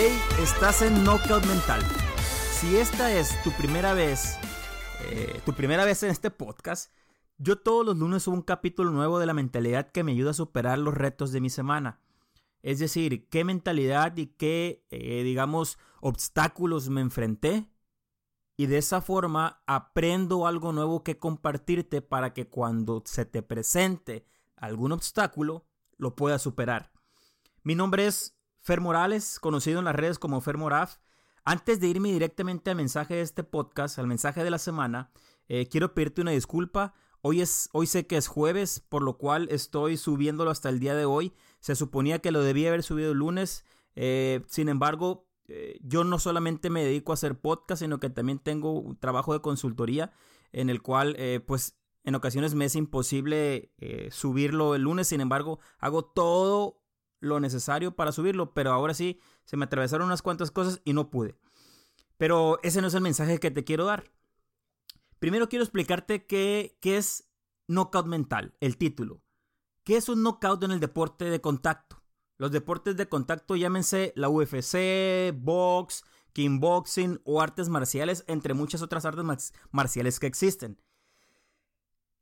Estás en Knockout Mental. Si esta es tu primera vez, eh, tu primera vez en este podcast, yo todos los lunes subo un capítulo nuevo de la mentalidad que me ayuda a superar los retos de mi semana. Es decir, qué mentalidad y qué, eh, digamos, obstáculos me enfrenté. Y de esa forma aprendo algo nuevo que compartirte para que cuando se te presente algún obstáculo, lo puedas superar. Mi nombre es Fer Morales, conocido en las redes como Fer Moraf. Antes de irme directamente al mensaje de este podcast, al mensaje de la semana, eh, quiero pedirte una disculpa. Hoy, es, hoy sé que es jueves, por lo cual estoy subiéndolo hasta el día de hoy. Se suponía que lo debía haber subido el lunes. Eh, sin embargo, eh, yo no solamente me dedico a hacer podcast, sino que también tengo un trabajo de consultoría en el cual, pues, en ocasiones me es imposible subirlo el lunes. Sin embargo, hago todo lo necesario para subirlo, pero ahora sí se me atravesaron unas cuantas cosas y no pude. Pero ese no es el mensaje que te quiero dar. Primero quiero explicarte qué, qué es knockout mental, el título. ¿Qué es un knockout en el deporte de contacto? Los deportes de contacto llámense la UFC, box, kickboxing o artes marciales, entre muchas otras artes marciales que existen.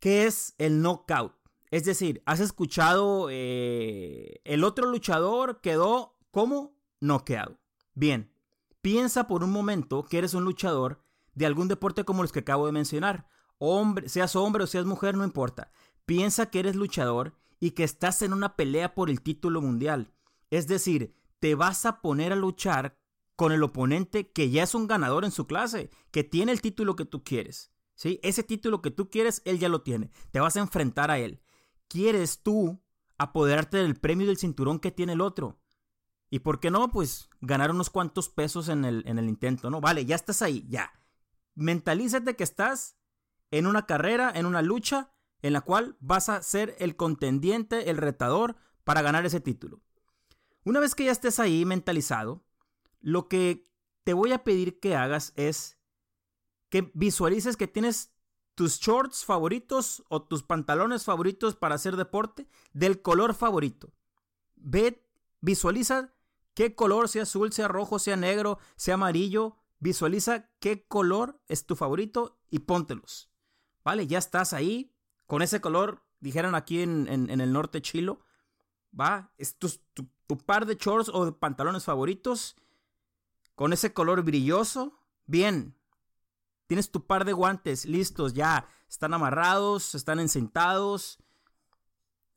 ¿Qué es el knockout? Es decir, has escuchado eh, el otro luchador quedó como noqueado. Bien, piensa por un momento que eres un luchador de algún deporte como los que acabo de mencionar. Hombre, seas hombre o seas mujer, no importa. Piensa que eres luchador y que estás en una pelea por el título mundial. Es decir, te vas a poner a luchar con el oponente que ya es un ganador en su clase, que tiene el título que tú quieres. ¿sí? Ese título que tú quieres, él ya lo tiene. Te vas a enfrentar a él quieres tú apoderarte del premio del cinturón que tiene el otro. ¿Y por qué no? Pues ganar unos cuantos pesos en el, en el intento, ¿no? Vale, ya estás ahí, ya. Mentalízate que estás en una carrera, en una lucha, en la cual vas a ser el contendiente, el retador para ganar ese título. Una vez que ya estés ahí mentalizado, lo que te voy a pedir que hagas es que visualices que tienes tus shorts favoritos o tus pantalones favoritos para hacer deporte del color favorito. Ve, visualiza qué color, sea azul, sea rojo, sea negro, sea amarillo. Visualiza qué color es tu favorito y póntelos. Vale, ya estás ahí con ese color, dijeron aquí en, el norte chilo. Va, es tu, par de shorts o pantalones favoritos con ese color brilloso. Bien, Tienes tu par de guantes listos ya. Están amarrados, están encintados.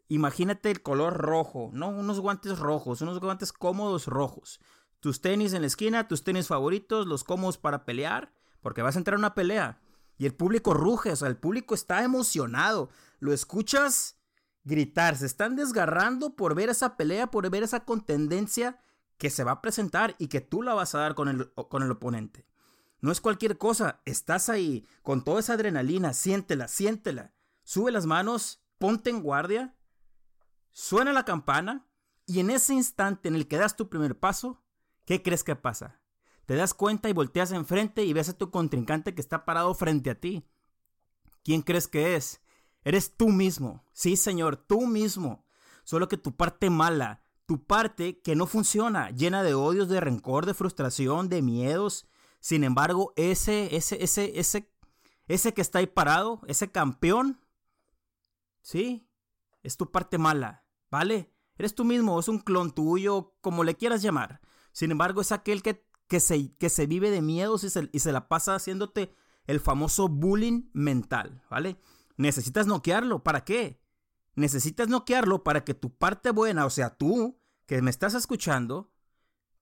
Imagínate el color rojo, ¿no? Unos guantes rojos, unos guantes cómodos rojos. Tus tenis en la esquina, tus tenis favoritos, los cómodos para pelear, porque vas a entrar a una pelea. Y el público ruge, o sea, el público está emocionado. Lo escuchas gritar, se están desgarrando por ver esa pelea, por ver esa contendencia que se va a presentar y que tú la vas a dar con el, con el oponente. No es cualquier cosa, estás ahí con toda esa adrenalina, siéntela, siéntela. Sube las manos, ponte en guardia, suena la campana y en ese instante en el que das tu primer paso, ¿qué crees que pasa? Te das cuenta y volteas enfrente y ves a tu contrincante que está parado frente a ti. ¿Quién crees que es? Eres tú mismo. Sí, señor, tú mismo. Solo que tu parte mala, tu parte que no funciona, llena de odios, de rencor, de frustración, de miedos, sin embargo, ese, ese, ese, ese, ese que está ahí parado, ese campeón, sí, es tu parte mala, ¿vale? Eres tú mismo, es un clon tuyo, como le quieras llamar. Sin embargo, es aquel que, que, se, que se vive de miedos y se, y se la pasa haciéndote el famoso bullying mental, ¿vale? Necesitas noquearlo, ¿para qué? Necesitas noquearlo para que tu parte buena, o sea, tú, que me estás escuchando,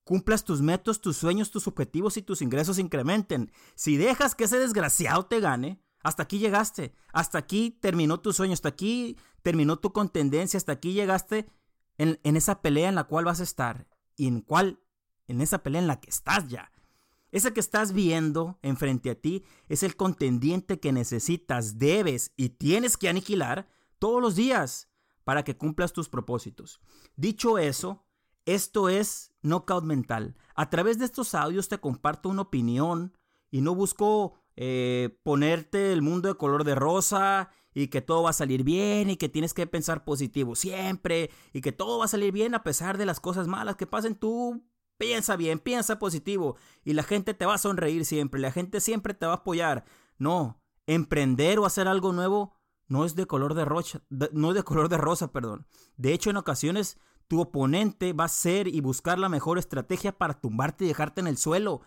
cumplas tus metas, tus sueños, tus objetivos y tus ingresos incrementen. Si dejas que ese desgraciado te gane, hasta aquí llegaste, hasta aquí terminó tu sueño, hasta aquí terminó tu contendencia, hasta aquí llegaste en, en esa pelea en la cual vas a estar y en cuál, en esa pelea en la que estás ya. Ese que estás viendo enfrente a ti es el contendiente que necesitas, debes y tienes que aniquilar todos los días para que cumplas tus propósitos. Dicho eso, esto es Knockout Mental. A través de estos audios te comparto una opinión y no busco eh, ponerte el mundo de color de rosa y que todo va a salir bien y que tienes que pensar positivo siempre y que todo va a salir bien a pesar de las cosas malas que pasen. Tú Piensa bien, piensa positivo y la gente te va a sonreír siempre, la gente siempre te va a apoyar. No, emprender o hacer algo nuevo no es de color de rosa, no es de color de rosa, perdón. De hecho, en ocasiones tu oponente va a ser y buscar la mejor estrategia para tumbarte y dejarte en el suelo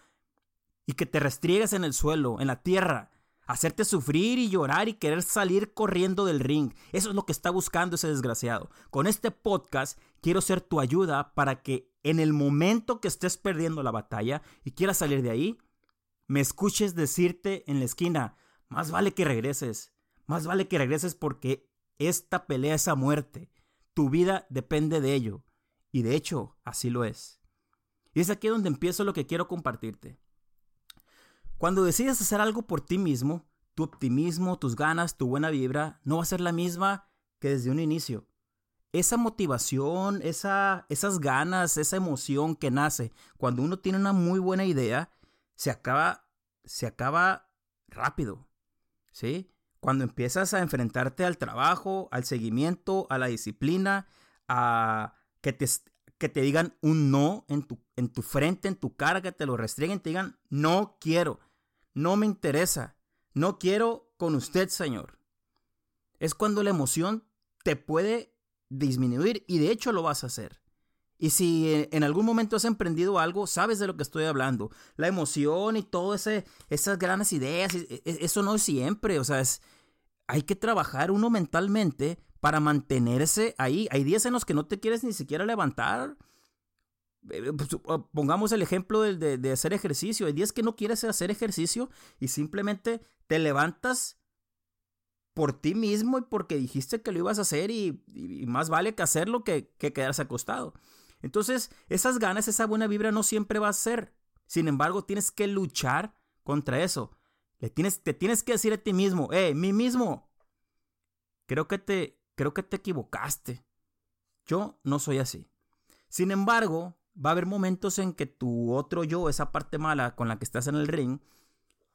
y que te restriegues en el suelo, en la tierra, hacerte sufrir y llorar y querer salir corriendo del ring. Eso es lo que está buscando ese desgraciado. Con este podcast quiero ser tu ayuda para que en el momento que estés perdiendo la batalla y quieras salir de ahí, me escuches decirte en la esquina, más vale que regreses, más vale que regreses porque esta pelea es a muerte. Tu vida depende de ello. Y de hecho, así lo es. Y es aquí donde empiezo lo que quiero compartirte. Cuando decides hacer algo por ti mismo, tu optimismo, tus ganas, tu buena vibra no va a ser la misma que desde un inicio. Esa motivación, esa, esas ganas, esa emoción que nace cuando uno tiene una muy buena idea, se acaba, se acaba rápido. ¿Sí? Cuando empiezas a enfrentarte al trabajo, al seguimiento, a la disciplina, a que te, digan un no en tu, en tu frente, en tu cara, que te lo restringen, te digan, no quiero, no me interesa, no quiero con usted, Señor. Es cuando la emoción te puede disminuir y de hecho lo vas a hacer. Y si en algún momento has emprendido algo, sabes de lo que estoy hablando. La emoción y todo ese, esas grandes ideas, e, e, eso no es siempre. O sea, es, hay que trabajar uno mentalmente para mantenerse ahí. Hay días en los que no te quieres ni siquiera levantar. Eh, eh, pues, pongamos el ejemplo de, hacer ejercicio. Hay días que no quieres hacer ejercicio y simplemente te levantas por ti mismo y porque dijiste que lo ibas a hacer y, más vale que hacerlo que, que quedarse acostado. Entonces, esas ganas, esa buena vibra no siempre va a ser. Sin embargo, tienes que luchar contra eso. Te tienes que decir a ti mismo, eh, mí mismo, creo que te, creo que te equivocaste. Yo no soy así. Sin embargo, va a haber momentos en que tu otro yo, esa parte mala con la que estás en el ring,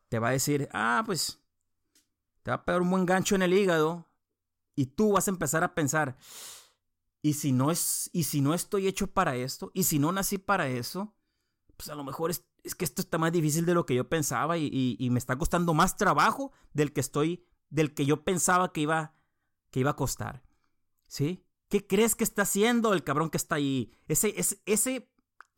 te va a decir, ah, pues, te va a pegar un buen gancho en el hígado y tú vas a empezar a pensar, y si no es, y si no estoy hecho para esto, y si no nací para eso, pues a lo mejor es, que esto está más difícil de lo que yo pensaba y, me está costando más trabajo del que estoy, del que yo pensaba que iba, que iba a costar. ¿Sí? ¿Qué crees que está haciendo el cabrón que está ahí? Ese, ese, ese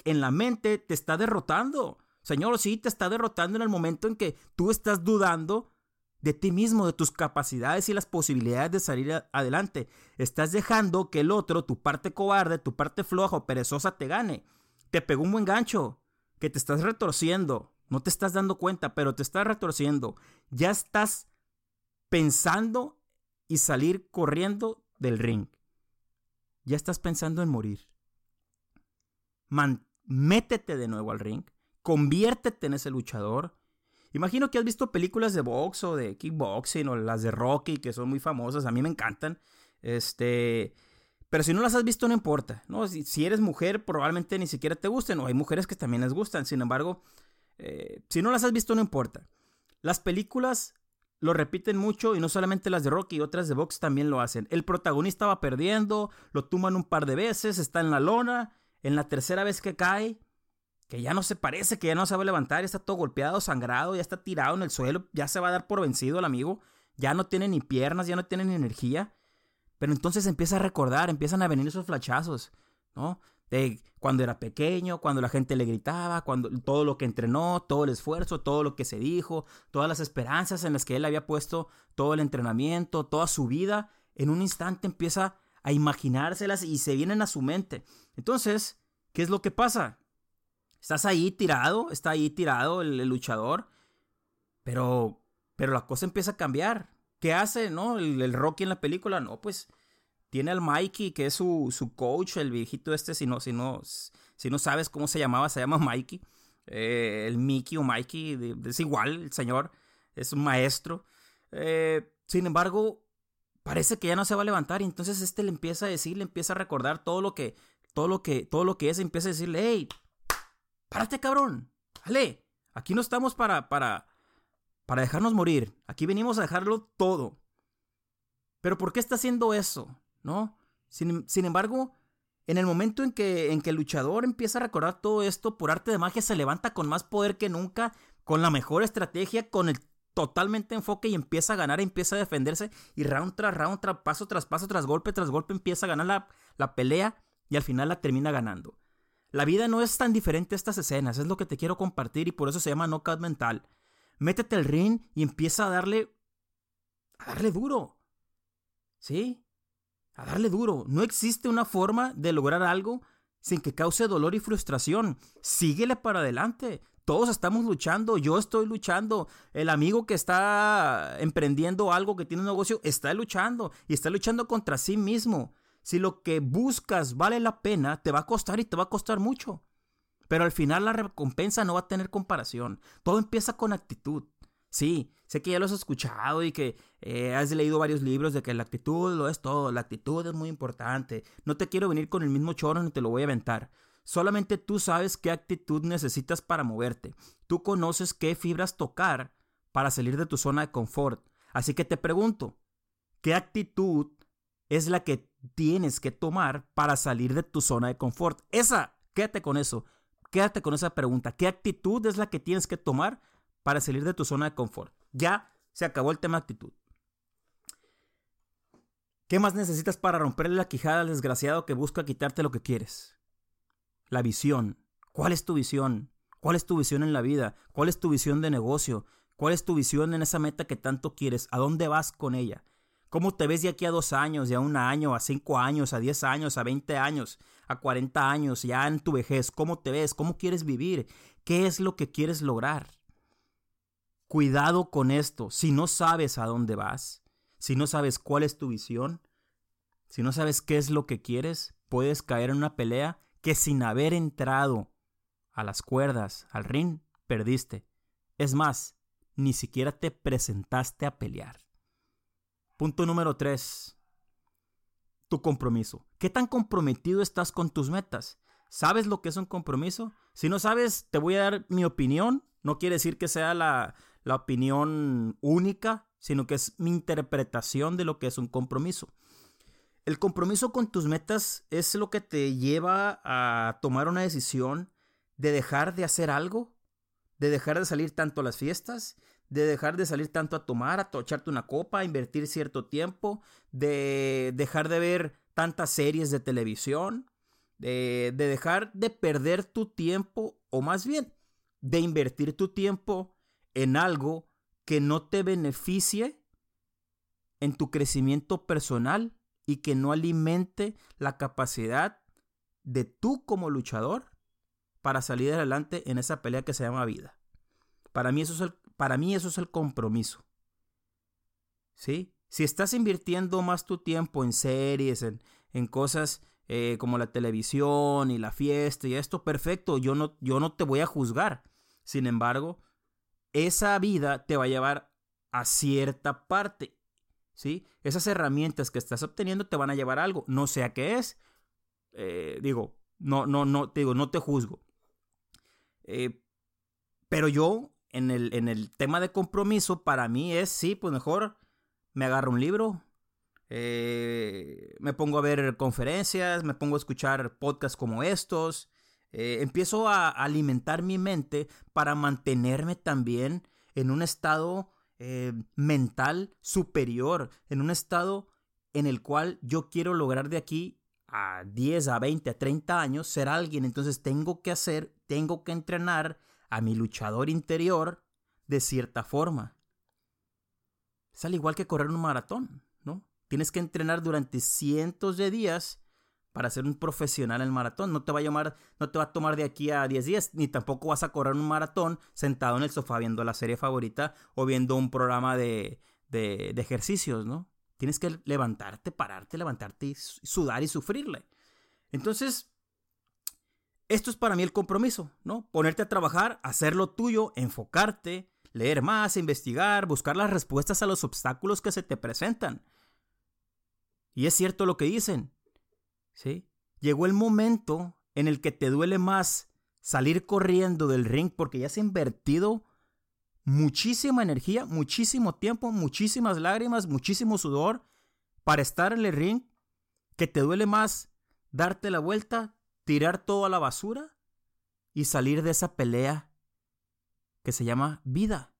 en la mente te está derrotando. Señor, sí, te está derrotando en el momento en que tú estás dudando de ti mismo, de tus capacidades y las posibilidades de salir adelante. Estás dejando que el otro, tu parte cobarde, tu parte floja o perezosa, te gane. Te pegó un buen gancho, que te estás retorciendo. No te estás dando cuenta, pero te estás retorciendo. Ya estás pensando y salir corriendo del ring. Ya estás pensando en morir. métete de nuevo al ring. Conviértete en ese luchador Imagino que has visto películas de box o de kickboxing o las de Rocky que son muy famosas, a mí me encantan. Este, pero si no las has visto no importa, ¿no? Si, eres mujer probablemente ni siquiera te gusten o hay mujeres que también les gustan, sin embargo, eh, si no las has visto no importa. Las películas lo repiten mucho y no solamente las de Rocky, otras de box también lo hacen. El protagonista va perdiendo, lo tuman un par de veces, está en la lona, en la tercera vez que cae, que ya no se parece, que ya no sabe levantar, ya está todo golpeado, sangrado, ya está tirado en el suelo, ya se va a dar por vencido el amigo, ya no tiene ni piernas, ya no tiene ni energía. Pero entonces empieza a recordar, empiezan a venir esos flachazos, ¿no? De cuando era pequeño, cuando la gente le gritaba, cuando todo lo que entrenó, todo el esfuerzo, todo lo que se dijo, todas las esperanzas en las que él había puesto todo el entrenamiento, toda su vida, en un instante empieza a imaginárselas y se vienen a su mente. Entonces, ¿qué es lo que pasa? Estás ahí tirado, está ahí tirado el, luchador, pero, pero la cosa empieza a cambiar. ¿Qué hace, no? El, Rocky en la película, no, pues tiene al Mikey, que es su, su coach, el viejito este, si no, si no, si no sabes cómo se llamaba, se llama Mikey. Eh, el Mickey o Mikey, es igual, el señor, es un maestro. Eh, sin embargo, parece que ya no se va a levantar y entonces este le empieza a decir, le empieza a recordar todo lo que, todo lo que, todo lo que es, empieza a decirle, hey, párate cabrón, dale, aquí no estamos para, para, para dejarnos morir, aquí venimos a dejarlo todo. Pero ¿por qué está haciendo eso? ¿No? Sin, sin embargo, En el momento en que, en que el luchador empieza a recordar todo esto, por arte de magia se levanta con más poder que nunca, con la mejor estrategia, con el totalmente enfoque y empieza a ganar, empieza a defenderse y round tras round, tras paso tras paso, tras golpe tras golpe, empieza a ganar la, la pelea y al final la termina ganando. La vida no es tan diferente a estas escenas, es lo que te quiero compartir y por eso se llama knockout mental. Métete al ring y empieza a darle a darle duro. ¿Sí? a darle duro. No existe una forma de lograr algo sin que cause dolor y frustración. Síguele para adelante. Todos estamos luchando, yo estoy luchando, el amigo que está emprendiendo algo, que tiene un negocio, está luchando y está luchando contra sí mismo. Si lo que buscas vale la pena, te va a costar y te va a costar mucho. Pero al final la recompensa no va a tener comparación. Todo empieza con actitud. Sí, sé que ya lo has escuchado y que eh, has leído varios libros de que la actitud lo es todo, la actitud es muy importante. No te quiero venir con el mismo choro ni te lo voy a aventar. Solamente tú sabes qué actitud necesitas para moverte. Tú conoces qué fibras tocar para salir de tu zona de confort. Así que te pregunto, ¿qué actitud es la que tienes que tomar para salir de tu zona de confort? Esa, quédate con eso. Quédate con esa pregunta. ¿Qué actitud es la que tienes que tomar para salir de tu zona de confort. Ya se acabó el tema actitud. ¿Qué más necesitas para romperle la quijada al desgraciado que busca quitarte lo que quieres? La visión. ¿Cuál es tu visión? ¿Cuál es tu visión en la vida? ¿Cuál es tu visión de negocio? ¿Cuál es tu visión en esa meta que tanto quieres? ¿A dónde vas con ella? ¿Cómo te ves de aquí a dos años, de a un año, a cinco años, a diez años, a veinte años, a cuarenta años, ya en tu vejez? ¿Cómo te ves? ¿Cómo quieres vivir? ¿Qué es lo que quieres lograr? Cuidado con esto. Si no sabes a dónde vas, si no sabes cuál es tu visión, si no sabes qué es lo que quieres, puedes caer en una pelea que sin haber entrado a las cuerdas, al ring, perdiste. Es más, ni siquiera te presentaste a pelear. Punto número 3. Tu compromiso. ¿Qué tan comprometido estás con tus metas? ¿Sabes lo que es un compromiso? Si no sabes, te voy a dar mi opinión. No quiere decir que sea la, la opinión única, sino que es mi interpretación de lo que es un compromiso. El compromiso con tus metas es lo que te lleva a tomar una decisión de dejar de hacer algo, de dejar de salir tanto a las fiestas, de dejar de salir tanto a tomar, a echarte una copa, a invertir cierto tiempo, de dejar de ver tantas series de televisión, de, de dejar de perder tu tiempo, o más bien, de invertir tu tiempo en algo que no te beneficie en tu crecimiento personal y que no alimente la capacidad de tú como luchador para salir adelante en esa pelea que se llama vida. Para mí eso es el, para mí eso es el compromiso. ¿Sí? Si estás invirtiendo más tu tiempo en series, en, en cosas eh, como la televisión y la fiesta y esto, perfecto, yo no, yo no te voy a juzgar. Sin embargo, esa vida te va a llevar a cierta parte. ¿Sí? Esas herramientas que estás obteniendo te van a llevar a algo. No sé a qué es. Eh, digo, no, no, no, te digo, no te juzgo. Eh, pero yo, en el, en el tema de compromiso, para mí es, sí, pues mejor me agarro un libro, eh, me pongo a ver conferencias, me pongo a escuchar podcasts como estos, eh, empiezo a alimentar mi mente para mantenerme también en un estado eh, mental superior, en un estado en el cual yo quiero lograr de aquí a 10, a 20, a 30 años ser alguien. Entonces tengo que hacer, tengo que entrenar a mi luchador interior de cierta forma. Es al igual que correr un maratón, ¿no? Tienes que entrenar durante cientos de días para ser un profesional en el maratón. No te va a llamar, no te va a tomar de aquí a 10 días, ni tampoco vas a correr un maratón sentado en el sofá viendo la serie favorita o viendo un programa de, de, de ejercicios, ¿no? Tienes que levantarte, pararte, levantarte y sudar y sufrirle. Entonces, esto es para mí el compromiso, ¿no? Ponerte a trabajar, hacer lo tuyo, enfocarte, leer más, investigar, buscar las respuestas a los obstáculos que se te presentan. Y es cierto lo que dicen, ¿sí? Llegó el momento en el que te duele más salir corriendo del ring porque ya has invertido muchísima energía, muchísimo tiempo, muchísimas lágrimas, muchísimo sudor para estar en el ring, que te duele más darte la vuelta, tirar todo a la basura y salir de esa pelea que se llama vida.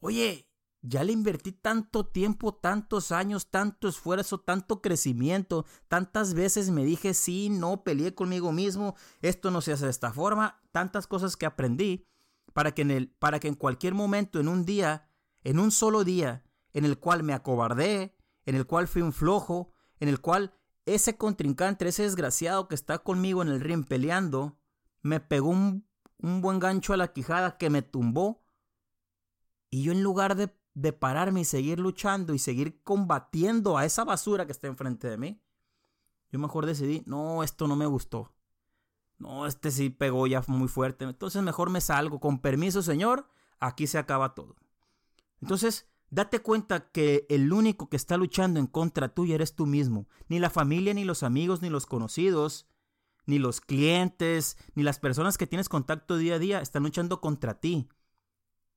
Oye, ya le invertí tanto tiempo, tantos años, tanto esfuerzo, tanto crecimiento. Tantas veces me dije sí, no, peleé conmigo mismo, esto no se hace de esta forma. Tantas cosas que aprendí para que en, el, para que en cualquier momento, en un día, en un solo día, en el cual me acobardé, en el cual fui un flojo, en el cual ese contrincante, ese desgraciado que está conmigo en el ring peleando, me pegó un, un buen gancho a la quijada que me tumbó. Y yo en lugar de de pararme y seguir luchando y seguir combatiendo a esa basura que está enfrente de mí, yo mejor decidí, no, esto no me gustó. No, este sí pegó ya muy fuerte. Entonces mejor me salgo. Con permiso, señor, aquí se acaba todo. Entonces, date cuenta que el único que está luchando en contra tuya eres tú mismo. Ni la familia, ni los amigos, ni los conocidos, ni los clientes, ni las personas que tienes contacto día a día están luchando contra ti.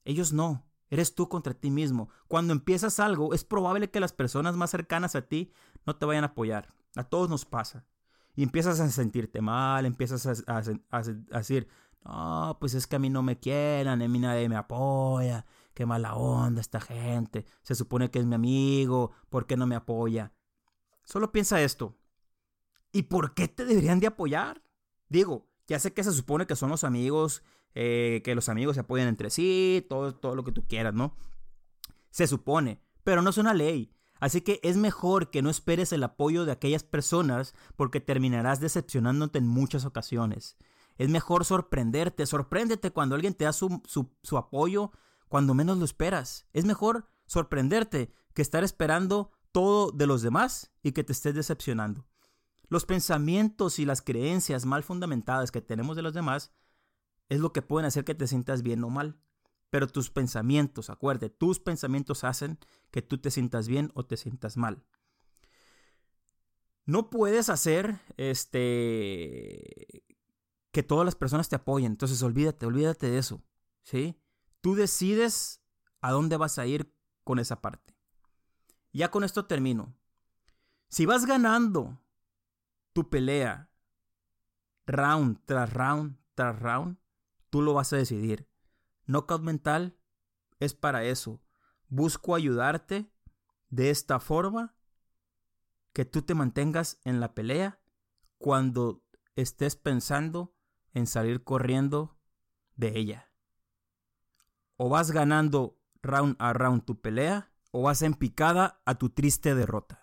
Ellos no. Eres tú contra ti mismo. Cuando empiezas algo, es probable que las personas más cercanas a ti no te vayan a apoyar. A todos nos pasa. Y empiezas a sentirte mal, empiezas a, decir, no, pues es que a mí no me quieren, a mí nadie me apoya, qué mala onda esta gente, se supone que es mi amigo, ¿por qué no me apoya? Solo piensa esto. ¿Y por qué te deberían de apoyar? Digo, ya sé que se supone que son los amigos eh, que los amigos se apoyen entre sí, todo, todo lo que tú quieras, ¿no? Se supone, pero no es una ley. Así que es mejor que no esperes el apoyo de aquellas personas porque terminarás decepcionándote en muchas ocasiones. Es mejor sorprenderte, sorpréndete cuando alguien te da su, su apoyo cuando menos lo esperas. Es mejor sorprenderte que estar esperando todo de los demás y que te estés decepcionando. Los pensamientos y las creencias mal fundamentadas que tenemos de los demás es lo que pueden hacer que te sientas bien o mal. Pero tus pensamientos, acuérdate, tus pensamientos hacen que tú te sientas bien o te sientas mal. No puedes hacer este que todas las personas te apoyen, entonces olvídate, olvídate de eso, ¿sí? Tú decides a dónde vas a ir con esa parte. Ya con esto termino. Si vas ganando tu pelea round tras round tras round, Tú lo vas a decidir. Knockout mental es para eso. Busco ayudarte de esta forma que tú te mantengas en la pelea cuando estés pensando en salir corriendo de ella o vas ganando round a round tu pelea, o vas en picada a tu triste derrota.